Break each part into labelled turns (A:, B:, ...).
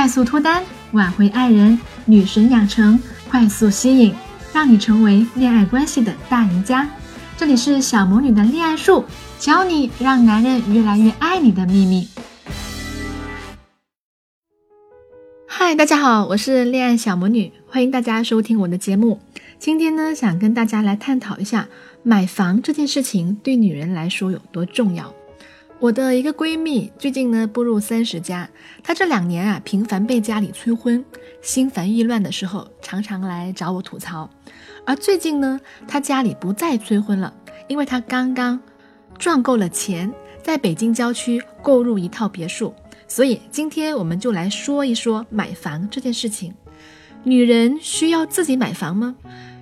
A: 快速脱单，挽回爱人，女神养成，快速吸引，让你成为恋爱关系的大赢家。这里是小魔女的恋爱术，教你让男人越来越爱你的秘密。嗨，大家好，我是恋爱小魔女，欢迎大家收听我的节目。今天呢，想跟大家来探讨一下买房这件事情对女人来说有多重要。我的一个闺蜜最近呢步入三十加，她这两年啊频繁被家里催婚，心烦意乱的时候常常来找我吐槽。而最近呢，她家里不再催婚了，因为她刚刚赚够了钱，在北京郊区购入一套别墅。所以今天我们就来说一说买房这件事情。女人需要自己买房吗？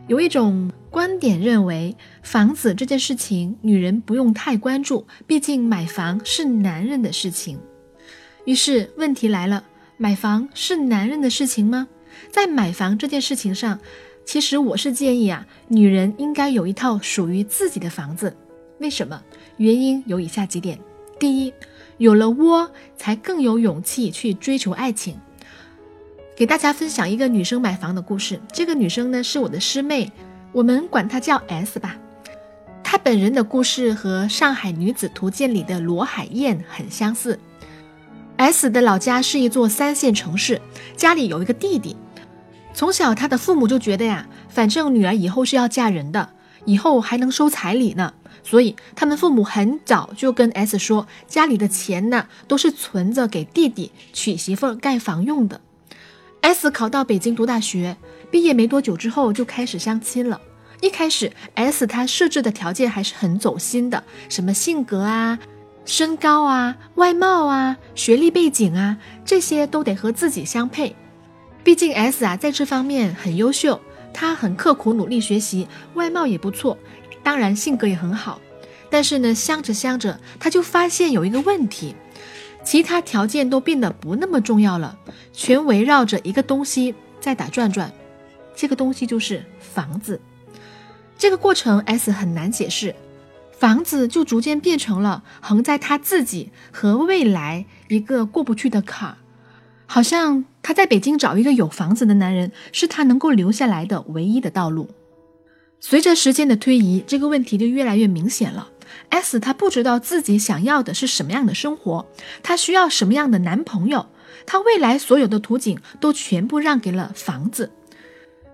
A: 有一种。观点认为，房子这件事情，女人不用太关注，毕竟买房是男人的事情。于是问题来了，买房是男人的事情吗？在买房这件事情上，其实我是建议啊，女人应该有一套属于自己的房子。为什么？原因有以下几点：第一，有了窝，才更有勇气去追求爱情。给大家分享一个女生买房的故事。这个女生呢，是我的师妹。我们管她叫 S 吧。她本人的故事和《上海女子图鉴》里的罗海燕很相似。S 的老家是一座三线城市，家里有一个弟弟。从小，他的父母就觉得呀，反正女儿以后是要嫁人的，以后还能收彩礼呢，所以他们父母很早就跟 S 说，家里的钱呢都是存着给弟弟娶媳妇盖房用的。S 考到北京读大学。毕业没多久之后就开始相亲了。一开始，S 他设置的条件还是很走心的，什么性格啊、身高啊、外貌啊、学历背景啊，这些都得和自己相配。毕竟 S 啊在这方面很优秀，他很刻苦努力学习，外貌也不错，当然性格也很好。但是呢，相着相着，他就发现有一个问题，其他条件都变得不那么重要了，全围绕着一个东西在打转转。这个东西就是房子，这个过程 S 很难解释，房子就逐渐变成了横在他自己和未来一个过不去的坎儿，好像他在北京找一个有房子的男人是他能够留下来的唯一的道路。随着时间的推移，这个问题就越来越明显了。S 她不知道自己想要的是什么样的生活，她需要什么样的男朋友，她未来所有的图景都全部让给了房子。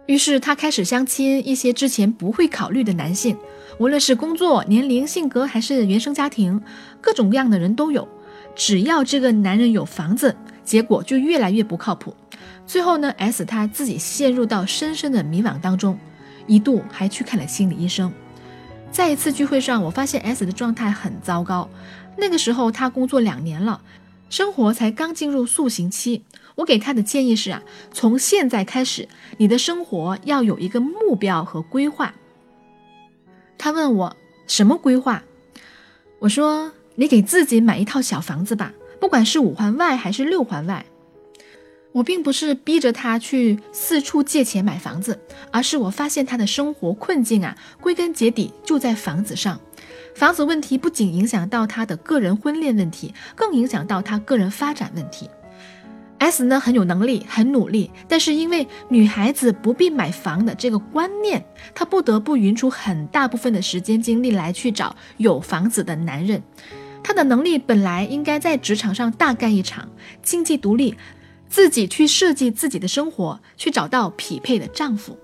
A: 于是她开始相亲一些之前不会考虑的男性，无论是工作、年龄、性格还是原生家庭，各种各样的人都有。只要这个男人有房子，结果就越来越不靠谱。最后呢，S 她自己陷入到深深的迷惘当中，一度还去看了心理医生。在一次聚会上，我发现 S 的状态很糟糕。那个时候他工作两年了，生活才刚进入塑形期。我给他的建议是啊，从现在开始，你的生活要有一个目标和规划。他问我什么规划？我说你给自己买一套小房子吧，不管是五环外还是六环外。我并不是逼着他去四处借钱买房子，而是我发现他的生活困境啊，归根结底就在房子上。房子问题不仅影响到他的个人婚恋问题，更影响到他个人发展问题。S 呢很有能力，很努力，但是因为女孩子不必买房的这个观念，她不得不匀出很大部分的时间精力来去找有房子的男人。她的能力本来应该在职场上大干一场，经济独立，自己去设计自己的生活，去找到匹配的丈夫。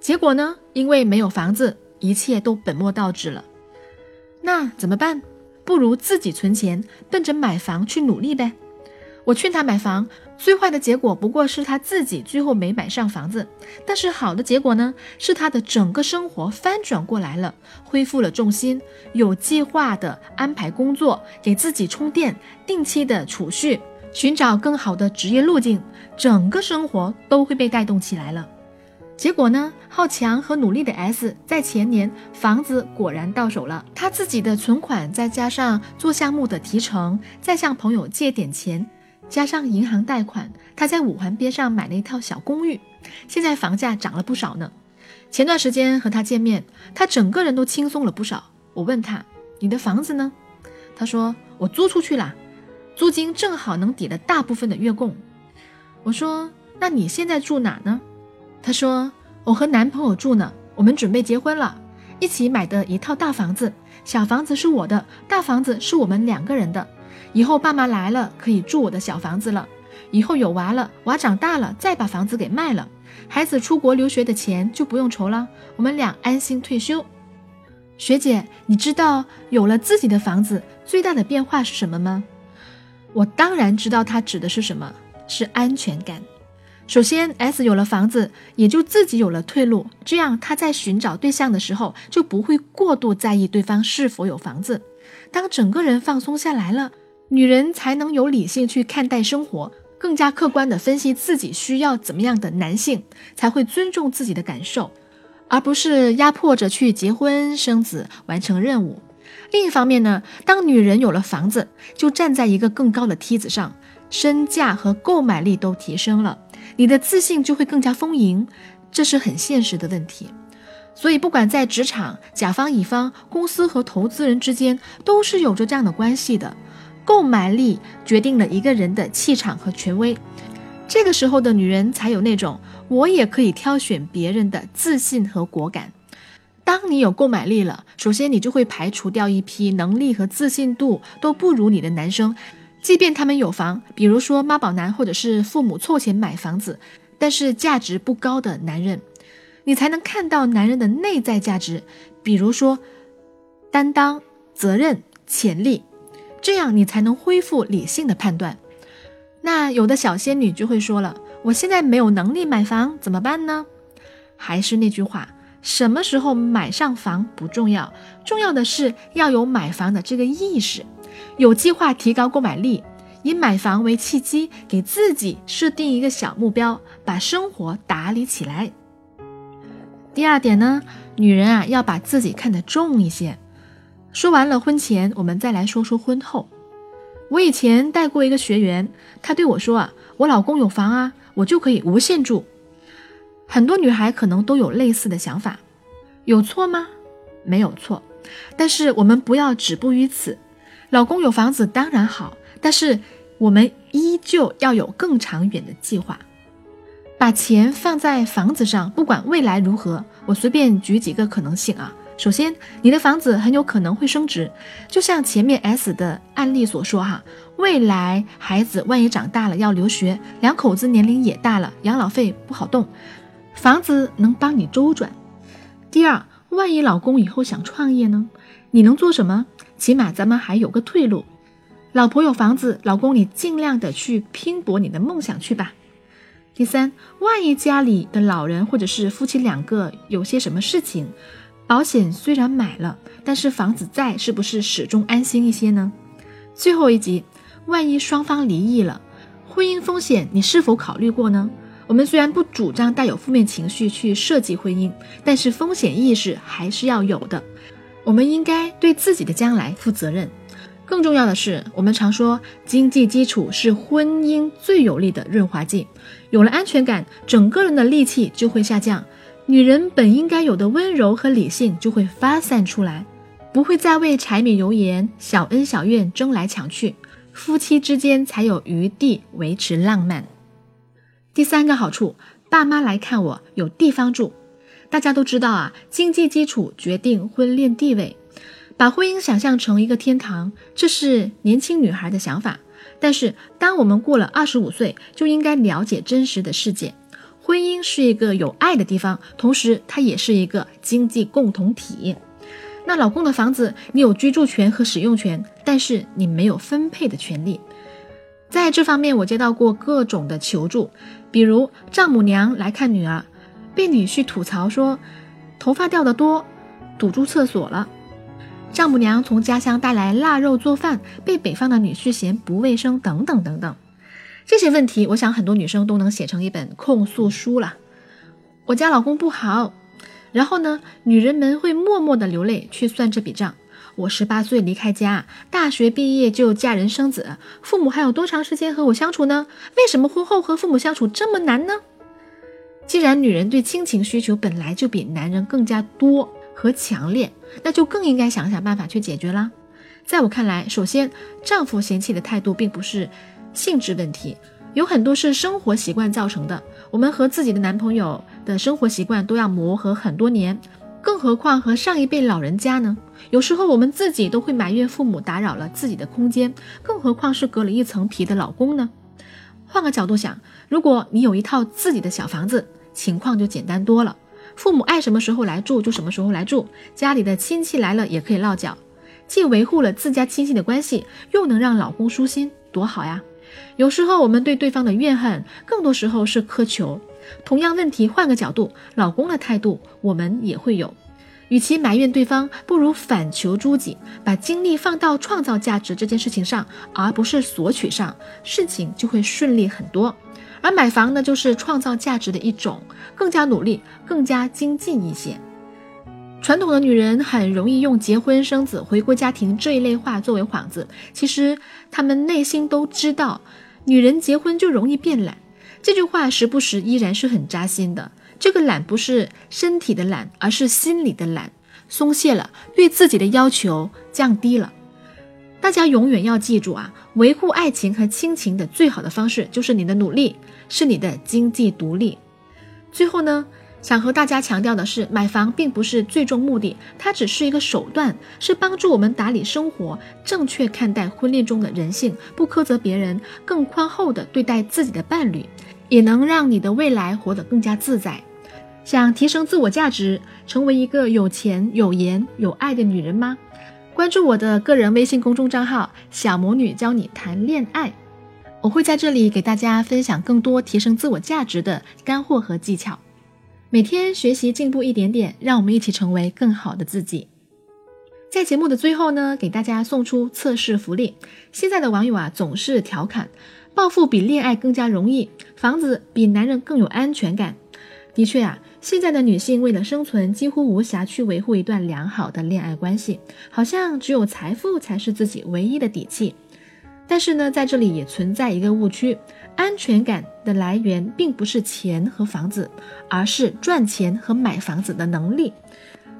A: 结果呢，因为没有房子，一切都本末倒置了。那怎么办？不如自己存钱，奔着买房去努力呗。我劝他买房。最坏的结果不过是他自己最后没买上房子，但是好的结果呢，是他的整个生活翻转过来了，恢复了重心，有计划的安排工作，给自己充电，定期的储蓄，寻找更好的职业路径，整个生活都会被带动起来了。结果呢，好强和努力的 S 在前年房子果然到手了，他自己的存款再加上做项目的提成，再向朋友借点钱。加上银行贷款，他在五环边上买了一套小公寓，现在房价涨了不少呢。前段时间和他见面，他整个人都轻松了不少。我问他：“你的房子呢？”他说：“我租出去了，租金正好能抵了大部分的月供。”我说：“那你现在住哪呢？”他说：“我和男朋友住呢，我们准备结婚了，一起买的一套大房子，小房子是我的，大房子是我们两个人的。以后爸妈来了可以住我的小房子了。以后有娃了，娃长大了再把房子给卖了，孩子出国留学的钱就不用愁了，我们俩安心退休。”学姐，你知道有了自己的房子最大的变化是什么吗？我当然知道，它指的是什么？是安全感。首先，S 有了房子，也就自己有了退路，这样他在寻找对象的时候就不会过度在意对方是否有房子。当整个人放松下来了，女人才能有理性去看待生活，更加客观地分析自己需要怎么样的男性，才会尊重自己的感受。而不是压迫着去结婚生子完成任务。另一方面呢，当女人有了房子，就站在一个更高的梯子上，身价和购买力都提升了，你的自信就会更加丰盈，这是很现实的问题。所以，不管在职场、甲方乙方、公司和投资人之间，都是有着这样的关系的。购买力决定了一个人的气场和权威。这个时候的女人才有那种。我也可以挑选别人的自信和果敢。当你有购买力了，首先你就会排除掉一批能力和自信度都不如你的男生，即便他们有房，比如说妈宝男或者是父母凑钱买房子，但是价值不高的男人，你才能看到男人的内在价值，比如说担当、责任、潜力，这样你才能恢复理性的判断。那有的小仙女就会说了。我现在没有能力买房，怎么办呢？还是那句话，什么时候买上房不重要，重要的是要有买房的这个意识，有计划提高购买力，以买房为契机，给自己设定一个小目标，把生活打理起来。第二点呢，女人啊要把自己看得重一些。说完了婚前，我们再来说说婚后。我以前带过一个学员，他对我说啊，我老公有房啊。我就可以无限住，很多女孩可能都有类似的想法，有错吗？没有错，但是我们不要止步于此。老公有房子当然好，但是我们依旧要有更长远的计划，把钱放在房子上，不管未来如何。我随便举几个可能性啊。首先，你的房子很有可能会升值，就像前面 S 的案例所说哈，未来孩子万一长大了要留学，两口子年龄也大了，养老费不好动，房子能帮你周转。第二，万一老公以后想创业呢，你能做什么？起码咱们还有个退路。老婆有房子，老公你尽量的去拼搏你的梦想去吧。第三，万一家里的老人或者是夫妻两个有些什么事情。保险虽然买了，但是房子在，是不是始终安心一些呢？最后一集，万一双方离异了，婚姻风险你是否考虑过呢？我们虽然不主张带有负面情绪去设计婚姻，但是风险意识还是要有的。我们应该对自己的将来负责任。更重要的是，我们常说经济基础是婚姻最有力的润滑剂，有了安全感，整个人的戾气就会下降。女人本应该有的温柔和理性就会发散出来，不会再为柴米油盐、小恩小怨争来抢去，夫妻之间才有余地维持浪漫。第三个好处，爸妈来看我有地方住。大家都知道啊，经济基础决定婚恋地位，把婚姻想象成一个天堂，这是年轻女孩的想法。但是，当我们过了二十五岁，就应该了解真实的世界。婚姻是一个有爱的地方，同时它也是一个经济共同体。那老公的房子，你有居住权和使用权，但是你没有分配的权利。在这方面，我接到过各种的求助，比如丈母娘来看女儿，被女婿吐槽说头发掉的多，堵住厕所了；丈母娘从家乡带来腊肉做饭，被北方的女婿嫌不卫生，等等等等。这些问题，我想很多女生都能写成一本控诉书了。我家老公不好，然后呢，女人们会默默的流泪去算这笔账。我十八岁离开家，大学毕业就嫁人生子，父母还有多长时间和我相处呢？为什么婚后和父母相处这么难呢？既然女人对亲情需求本来就比男人更加多和强烈，那就更应该想想办法去解决啦。在我看来，首先，丈夫嫌弃的态度并不是。性质问题，有很多是生活习惯造成的。我们和自己的男朋友的生活习惯都要磨合很多年，更何况和上一辈老人家呢？有时候我们自己都会埋怨父母打扰了自己的空间，更何况是隔了一层皮的老公呢？换个角度想，如果你有一套自己的小房子，情况就简单多了。父母爱什么时候来住就什么时候来住，家里的亲戚来了也可以落脚，既维护了自家亲戚的关系，又能让老公舒心，多好呀！有时候我们对对方的怨恨，更多时候是苛求。同样问题换个角度，老公的态度我们也会有。与其埋怨对方，不如反求诸己，把精力放到创造价值这件事情上，而不是索取上，事情就会顺利很多。而买房呢，就是创造价值的一种，更加努力，更加精进一些。传统的女人很容易用结婚生子、回归家庭这一类话作为幌子，其实她们内心都知道，女人结婚就容易变懒。这句话时不时依然是很扎心的。这个懒不是身体的懒，而是心里的懒，松懈了，对自己的要求降低了。大家永远要记住啊，维护爱情和亲情的最好的方式就是你的努力，是你的经济独立。最后呢，想和大家强调的是，买房并不是最终目的，它只是一个手段，是帮助我们打理生活，正确看待婚恋中的人性，不苛责别人，更宽厚的对待自己的伴侣，也能让你的未来活得更加自在。想提升自我价值，成为一个有钱、有颜、有爱的女人吗？关注我的个人微信公众账号“小魔女教你谈恋爱”，我会在这里给大家分享更多提升自我价值的干货和技巧。每天学习进步一点点，让我们一起成为更好的自己。在节目的最后呢，给大家送出测试福利。现在的网友啊，总是调侃，暴富比恋爱更加容易，房子比男人更有安全感。的确啊。现在的女性为了生存，几乎无暇去维护一段良好的恋爱关系，好像只有财富才是自己唯一的底气。但是呢，在这里也存在一个误区：安全感的来源并不是钱和房子，而是赚钱和买房子的能力。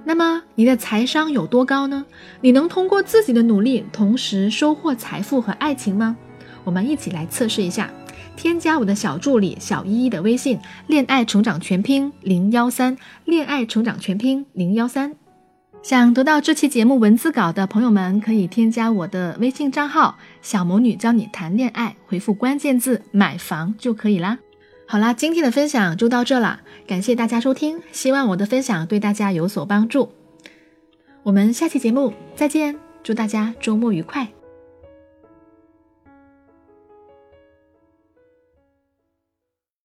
A: 那么，你的财商有多高呢？你能通过自己的努力，同时收获财富和爱情吗？我们一起来测试一下。添加我的小助理小依依的微信，恋爱成长全拼零幺三，恋爱成长全拼零幺三。想得到这期节目文字稿的朋友们，可以添加我的微信账号小魔女教你谈恋爱，回复关键字买房就可以啦。好啦，今天的分享就到这了，感谢大家收听，希望我的分享对大家有所帮助。我们下期节目再见，祝大家周末愉快。